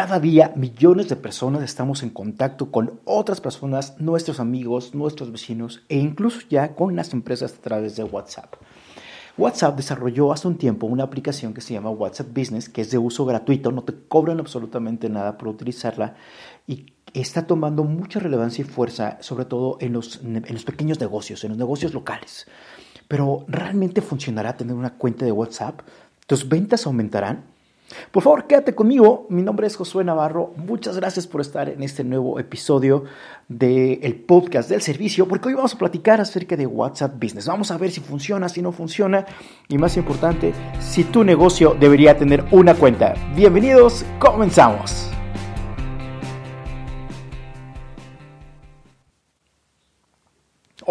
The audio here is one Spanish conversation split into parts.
Cada día millones de personas estamos en contacto con otras personas, nuestros amigos, nuestros vecinos e incluso ya con las empresas a través de WhatsApp. WhatsApp desarrolló hace un tiempo una aplicación que se llama WhatsApp Business, que es de uso gratuito, no te cobran absolutamente nada por utilizarla y está tomando mucha relevancia y fuerza, sobre todo en los, en los pequeños negocios, en los negocios locales. Pero ¿realmente funcionará tener una cuenta de WhatsApp? ¿Tus ventas aumentarán? Por favor, quédate conmigo. Mi nombre es Josué Navarro. Muchas gracias por estar en este nuevo episodio del podcast del servicio, porque hoy vamos a platicar acerca de WhatsApp Business. Vamos a ver si funciona, si no funciona y más importante, si tu negocio debería tener una cuenta. Bienvenidos, comenzamos.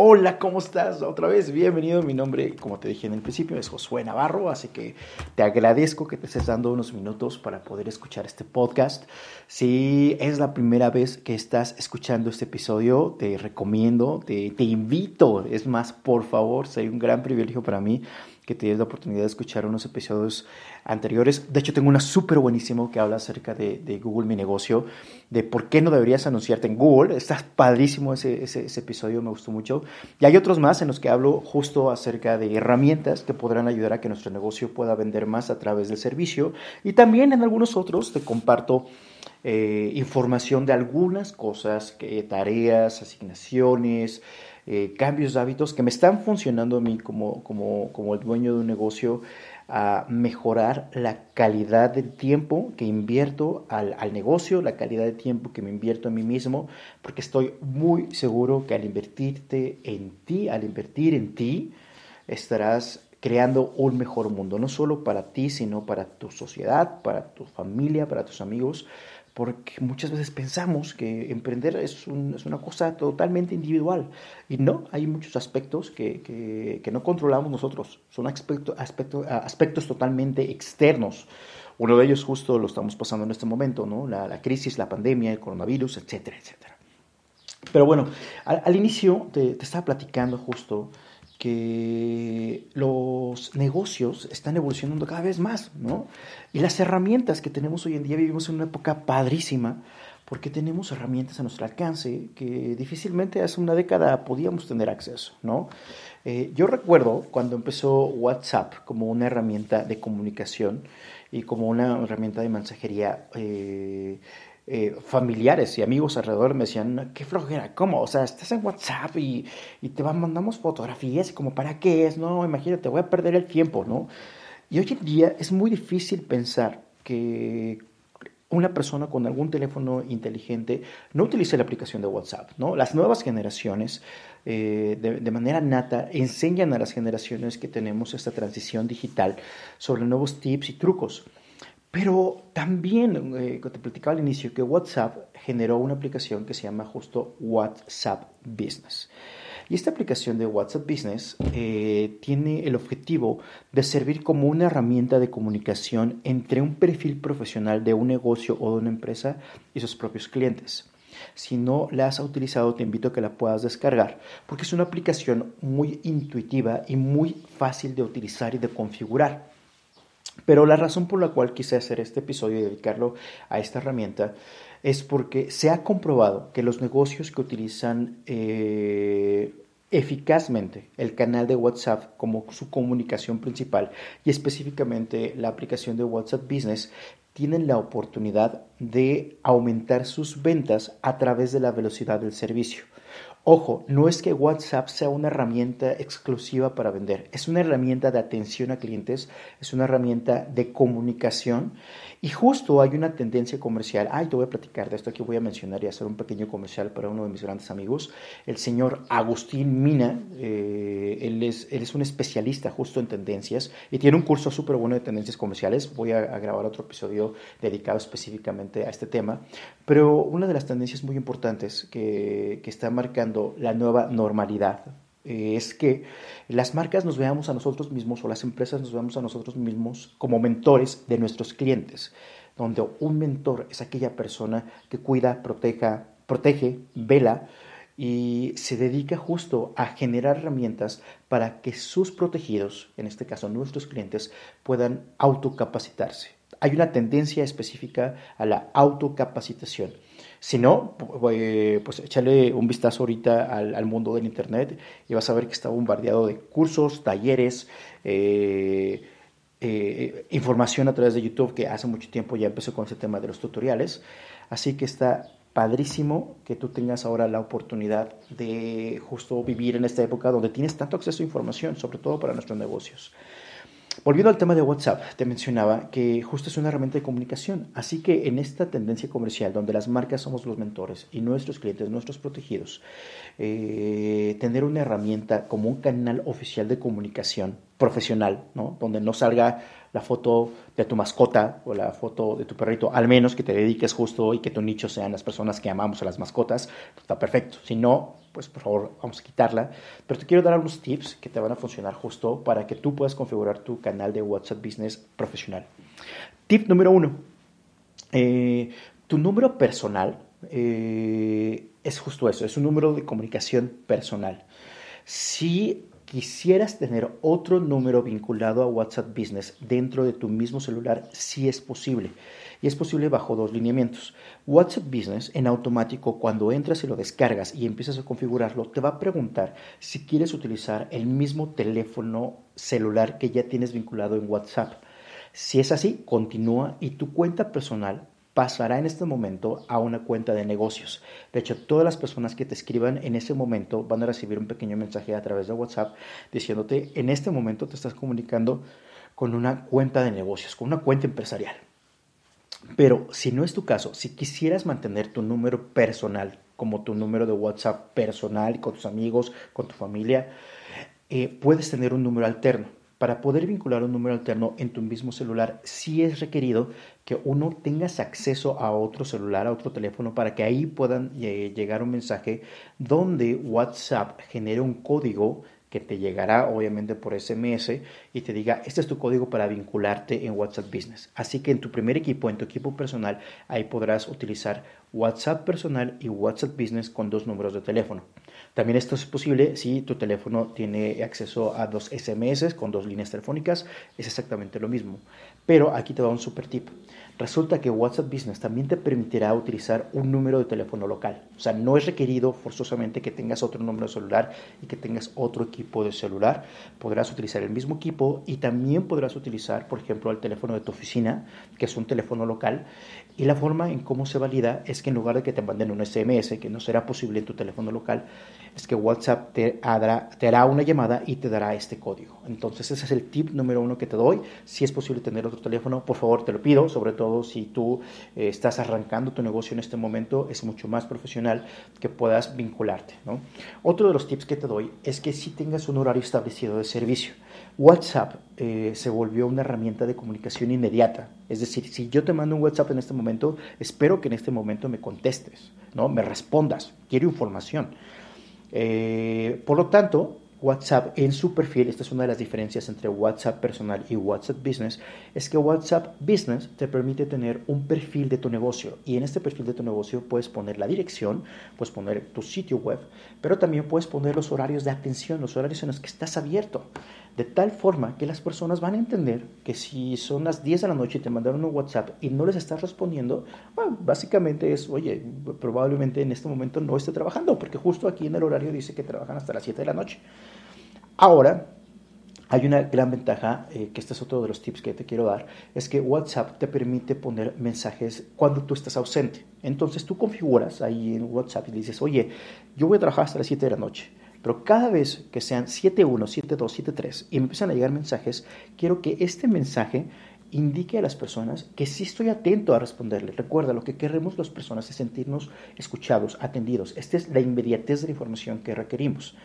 Hola, ¿cómo estás? Otra vez, bienvenido. Mi nombre, como te dije en el principio, es Josué Navarro, así que te agradezco que te estés dando unos minutos para poder escuchar este podcast. Si es la primera vez que estás escuchando este episodio, te recomiendo, te, te invito, es más, por favor, sería un gran privilegio para mí que tienes la oportunidad de escuchar unos episodios anteriores. De hecho, tengo una súper buenísimo que habla acerca de, Google Mi Negocio, de por qué no deberías anunciarte en Google. Está padrísimo ese, episodio, me gustó mucho. Y hay otros más en los que hablo justo acerca de herramientas que podrán ayudar a que nuestro negocio pueda vender más a través del servicio. Y también en algunos otros te comparto eh, información de algunas cosas, tareas, asignaciones, eh, cambios de hábitos que me están funcionando a mí como, como, como el dueño de un negocio a mejorar la calidad del tiempo que invierto al, al, negocio, la calidad de tiempo que me invierto a mí mismo, porque estoy muy seguro que al invertirte en ti, al invertir en ti, estarás creando un mejor mundo, no solo para ti, sino para tu sociedad, para tu familia, para tus amigos, porque muchas veces pensamos que emprender es, una cosa totalmente individual y no, hay muchos aspectos que, no controlamos nosotros, son aspectos totalmente externos. Uno de ellos justo lo estamos pasando en este momento, ¿no? la, crisis, la pandemia, el coronavirus, etcétera, etcétera. Pero bueno, al, inicio te, te, estaba platicando justo que los negocios están evolucionando cada vez más, ¿no? Y las herramientas que tenemos hoy en día, vivimos en una época padrísima, porque tenemos herramientas a nuestro alcance que difícilmente hace una década podíamos tener acceso, ¿no? Eh, yo recuerdo cuando empezó WhatsApp como una herramienta de comunicación y como una herramienta de mensajería eh, eh, familiares y amigos alrededor me decían, qué flojera, ¿cómo? O sea, estás en WhatsApp y, y te mandamos fotografías, como para qué es, no, imagínate, voy a perder el tiempo, ¿no? Y hoy en día es muy difícil pensar que una persona con algún teléfono inteligente no utilice la aplicación de WhatsApp, ¿no? Las nuevas generaciones, eh, de, de, manera nata, enseñan a las generaciones que tenemos esta transición digital sobre nuevos tips y trucos. Pero también, eh, te platicaba al inicio, que WhatsApp generó una aplicación que se llama justo WhatsApp Business. Y esta aplicación de WhatsApp Business eh, tiene el objetivo de servir como una herramienta de comunicación entre un perfil profesional de un negocio o de una empresa y sus propios clientes. Si no la has utilizado, te invito a que la puedas descargar, porque es una aplicación muy intuitiva y muy fácil de utilizar y de configurar. Pero la razón por la cual quise hacer este episodio y dedicarlo a esta herramienta es porque se ha comprobado que los negocios que utilizan eh, eficazmente el canal de WhatsApp como su comunicación principal y específicamente la aplicación de WhatsApp Business tienen la oportunidad de aumentar sus ventas a través de la velocidad del servicio. Ojo, no es que WhatsApp sea una herramienta exclusiva para vender, es una herramienta de atención a clientes, es una herramienta de comunicación y justo hay una tendencia comercial. Ay, te voy a platicar de esto, aquí voy a mencionar y hacer un pequeño comercial para uno de mis grandes amigos, el señor Agustín Mina. Eh, él, es, él es un especialista justo en tendencias y tiene un curso súper bueno de tendencias comerciales. Voy a, grabar otro episodio dedicado específicamente a este tema. Pero una de las tendencias muy importantes que, que está marcando la nueva normalidad eh, es que las marcas nos veamos a nosotros mismos o las empresas nos veamos a nosotros mismos como mentores de nuestros clientes, donde un mentor es aquella persona que cuida, proteja, protege, vela y se dedica justo a generar herramientas para que sus protegidos, en este caso nuestros clientes, puedan autocapacitarse hay una tendencia específica a la autocapacitación. Si no, eh, pues échale un vistazo ahorita al, mundo del Internet y vas a ver que está bombardeado de cursos, talleres, eh, eh, información a través de YouTube, que hace mucho tiempo ya empezó con ese tema de los tutoriales. Así que está padrísimo que tú tengas ahora la oportunidad de justo vivir en esta época donde tienes tanto acceso a información, sobre todo para nuestros negocios. Volviendo al tema de WhatsApp, te mencionaba que justo es una herramienta de comunicación, así que en esta tendencia comercial donde las marcas somos los mentores y nuestros clientes, nuestros protegidos, eh, tener una herramienta como un canal oficial de comunicación profesional, ¿no? donde no salga la foto de tu mascota o la foto de tu perrito, al menos que te dediques justo y que tu nicho sean las personas que amamos a las mascotas, está perfecto. Si no, pues por favor vamos a quitarla. Pero te quiero dar algunos tips que te van a funcionar justo para que tú puedas configurar tu canal de WhatsApp Business profesional. Tip número uno, eh, tu número personal eh, es justo eso, es un número de comunicación personal. Si quisieras tener otro número vinculado a WhatsApp Business dentro de tu mismo celular, sí es posible. Y es posible bajo dos lineamientos. WhatsApp Business en automático, cuando entras y lo descargas y empiezas a configurarlo, te va a preguntar si quieres utilizar el mismo teléfono celular que ya tienes vinculado en WhatsApp. Si es así, continúa y tu cuenta personal pasará en este momento a una cuenta de negocios. De hecho, todas las personas que te escriban en ese momento van a recibir un pequeño mensaje a través de WhatsApp diciéndote, en este momento te estás comunicando con una cuenta de negocios, con una cuenta empresarial. Pero si no es tu caso, si quisieras mantener tu número personal como tu número de WhatsApp personal con tus amigos, con tu familia, eh, puedes tener un número alterno para poder vincular un número alterno en tu mismo celular, sí es requerido que uno tengas acceso a otro celular, a otro teléfono, para que ahí puedan eh, llegar un mensaje donde WhatsApp genere un código que te llegará obviamente por SMS y te diga, este es tu código para vincularte en WhatsApp Business. Así que en tu primer equipo, en tu equipo personal, ahí podrás utilizar WhatsApp personal y WhatsApp Business con dos números de teléfono. También esto es posible si tu teléfono tiene acceso a dos SMS con dos líneas telefónicas, es exactamente lo mismo. Pero aquí te va un super tip. Resulta que WhatsApp Business también te permitirá utilizar un número de teléfono local. O sea, no es requerido forzosamente que tengas otro número de celular y que tengas otro equipo de celular. Podrás utilizar el mismo equipo y también podrás utilizar, por ejemplo, el teléfono de tu oficina, que es un teléfono local. Y la forma en cómo se valida es que en lugar de que te manden un SMS, que no será posible en tu teléfono local, es que WhatsApp te hará, te hará una llamada y te dará este código. Entonces, ese es el tip número uno que te doy. Si es posible tener otro teléfono, por favor, te lo pido, sobre todo si tú eh, estás arrancando tu negocio en este momento, es mucho más profesional que puedas vincularte. Otro de los tips que te doy es que si tengas un horario establecido de servicio. WhatsApp eh, se volvió una herramienta de comunicación inmediata. Es decir, si yo te mando un WhatsApp en este momento, espero que en este momento me contestes, ¿no? me respondas, quiero información. Eh, por lo tanto, WhatsApp en su perfil, esta es una de las diferencias entre WhatsApp personal y WhatsApp Business, es que WhatsApp Business te permite tener un perfil de tu negocio y en este perfil de tu negocio puedes poner la dirección, puedes poner tu sitio web, pero también puedes poner los horarios de atención, los horarios en los que estás abierto, de tal forma que las personas van a entender que si son las 10 de la noche y te mandaron un WhatsApp y no les estás respondiendo, básicamente es, oye, probablemente en este momento no esté trabajando, porque justo aquí en el horario dice que trabajan hasta las 7 de la noche. Ahora, hay una gran ventaja, eh, que este es otro de los tips que te quiero dar, es que WhatsApp te permite poner mensajes cuando tú estás ausente. Entonces tú configuras ahí en WhatsApp y dices, oye, yo voy a trabajar hasta las 7 de la noche, pero cada vez que sean 7.1, 7.2, 7.3 y me empiezan a llegar mensajes, quiero que este mensaje indique a las personas que sí estoy atento a responderles. Recuerda, lo que queremos las personas es sentirnos escuchados, atendidos. Esta es la inmediatez de la información que requerimos.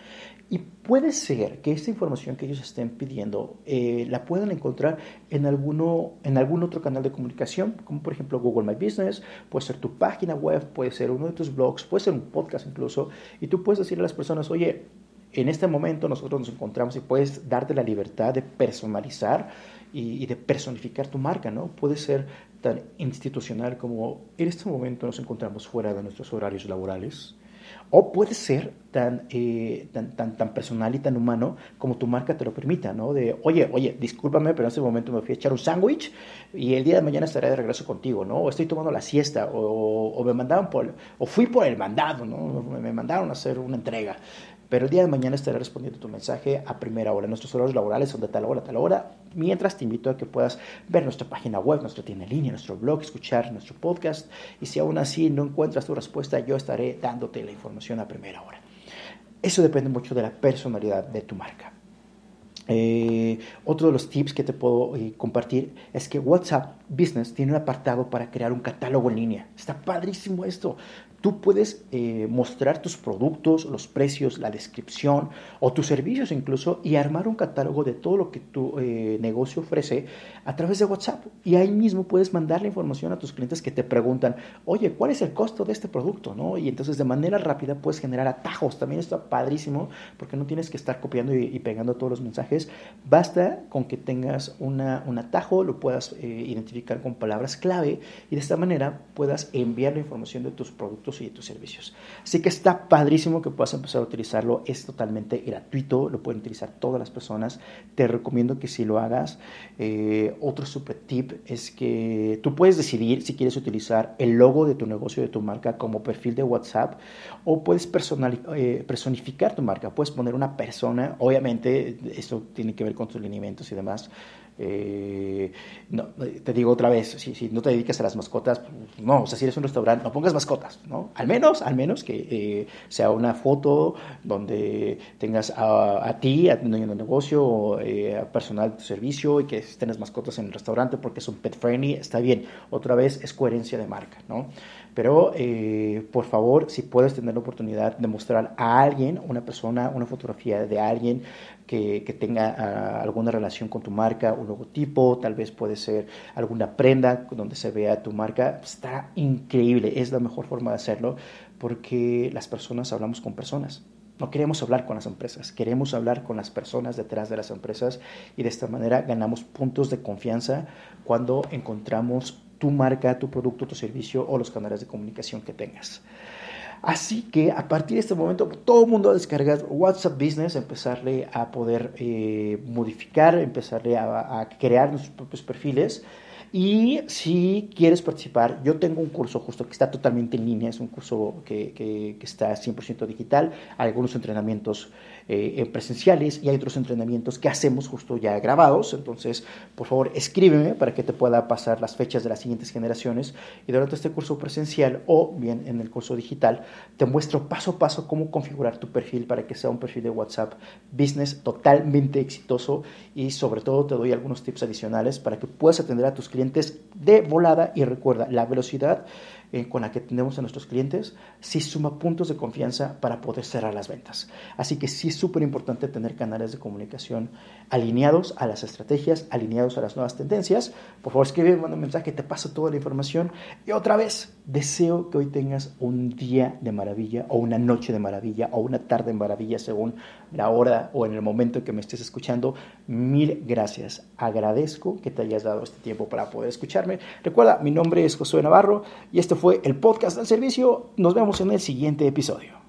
Y puede ser que esta información que ellos estén pidiendo eh, la puedan encontrar en, alguno, en algún otro canal de comunicación, como por ejemplo Google My Business, puede ser tu página web, puede ser uno de tus blogs, puede ser un podcast incluso, y tú puedes decirle a las personas, oye, en este momento nosotros nos encontramos y puedes darte la libertad de personalizar y, de personificar tu marca, ¿no? Puede ser tan institucional como en este momento nos encontramos fuera de nuestros horarios laborales O puede ser tan, eh, tan, tan, tan, personal y tan humano como tu marca te lo permita, ¿no? De, oye, oye, discúlpame, pero en este momento me fui a echar un sándwich y el día de mañana estaré de regreso contigo, ¿no? O estoy tomando la siesta, o, o me mandaron por, o fui por el mandado, ¿no? Me mandaron a hacer una entrega. Pero el día de mañana estaré respondiendo tu mensaje a primera hora. Nuestros horarios laborales son de tal hora a tal hora. Mientras te invito a que puedas ver nuestra página web, nuestra tienda en línea, nuestro blog, escuchar nuestro podcast. Y si aún así no encuentras tu respuesta, yo estaré dándote la información a primera hora. Eso depende mucho de la personalidad de tu marca. Eh, otro de los tips que te puedo eh, compartir es que WhatsApp Business tiene un apartado para crear un catálogo en línea. Está padrísimo esto. Tú puedes eh, mostrar tus productos, los precios, la descripción o tus servicios incluso y armar un catálogo de todo lo que tu eh, negocio ofrece a través de WhatsApp. Y ahí mismo puedes mandar la información a tus clientes que te preguntan, oye, ¿cuál es el costo de este producto? ¿No? Y entonces de manera rápida puedes generar atajos. También está padrísimo porque no tienes que estar copiando y, pegando todos los mensajes. Basta con que tengas una, un atajo, lo puedas eh, identificar con palabras clave y de esta manera puedas enviar la información de tus productos y de tus servicios. Así que está padrísimo que puedas empezar a utilizarlo. Es totalmente gratuito, lo pueden utilizar todas las personas. Te recomiendo que si lo hagas. Eh, otro super tip es que tú puedes decidir si quieres utilizar el logo de tu negocio, de tu marca como perfil de WhatsApp o puedes eh, personificar tu marca. Puedes poner una persona, obviamente esto tiene que ver con tus lineamientos y demás. Eh, no, te digo otra vez, si, no te dedicas a las mascotas, pues, no, o sea, si eres un restaurante, no pongas mascotas, ¿no? Al menos, al menos que eh, sea una foto donde tengas a, a ti, a tu negocio, o, eh, a personal de tu servicio y que tengas mascotas en el restaurante porque es un pet friendly, está bien. Otra vez es coherencia de marca, ¿no? Pero eh, por favor, si puedes tener la oportunidad de mostrar a alguien, una persona, una fotografía de alguien que, que tenga ah, alguna relación con tu marca, un logotipo, tal vez puede ser alguna prenda donde se vea tu marca, está increíble, es la mejor forma de hacerlo porque las personas hablamos con personas. No queremos hablar con las empresas, queremos hablar con las personas detrás de las empresas y de esta manera ganamos puntos de confianza cuando encontramos tu marca, tu producto, tu servicio o los canales de comunicación que tengas. Así que a partir de este momento todo el mundo a descargar WhatsApp Business, empezarle a poder eh, modificar, empezarle a, crear nuestros propios perfiles. Y si quieres participar, yo tengo un curso justo que está totalmente en línea, es un curso que, que, que está 100% digital, algunos entrenamientos eh, presenciales y hay otros entrenamientos que hacemos justo ya grabados. Entonces, por favor, escríbeme para que te pueda pasar las fechas de las siguientes generaciones. Y durante este curso presencial o bien en el curso digital, te muestro paso a paso cómo configurar tu perfil para que sea un perfil de WhatsApp Business totalmente exitoso y sobre todo te doy algunos tips adicionales para que puedas atender a tus clientes de volada y recuerda, la velocidad eh, con la que tenemos a nuestros clientes, sí suma puntos de confianza para poder cerrar las ventas. Así que sí es súper importante tener canales de comunicación alineados a las estrategias, alineados a las nuevas tendencias. Por favor, escribe, manda un mensaje, te paso toda la información. Y otra vez, deseo que hoy tengas un día de maravilla o una noche de maravilla o una tarde de maravilla según la hora o en el momento en que me estés escuchando. Mil gracias. Agradezco que te hayas dado este tiempo para poder escucharme. Recuerda, mi nombre es Josué Navarro y este fue el podcast del servicio. Nos vemos en el siguiente episodio.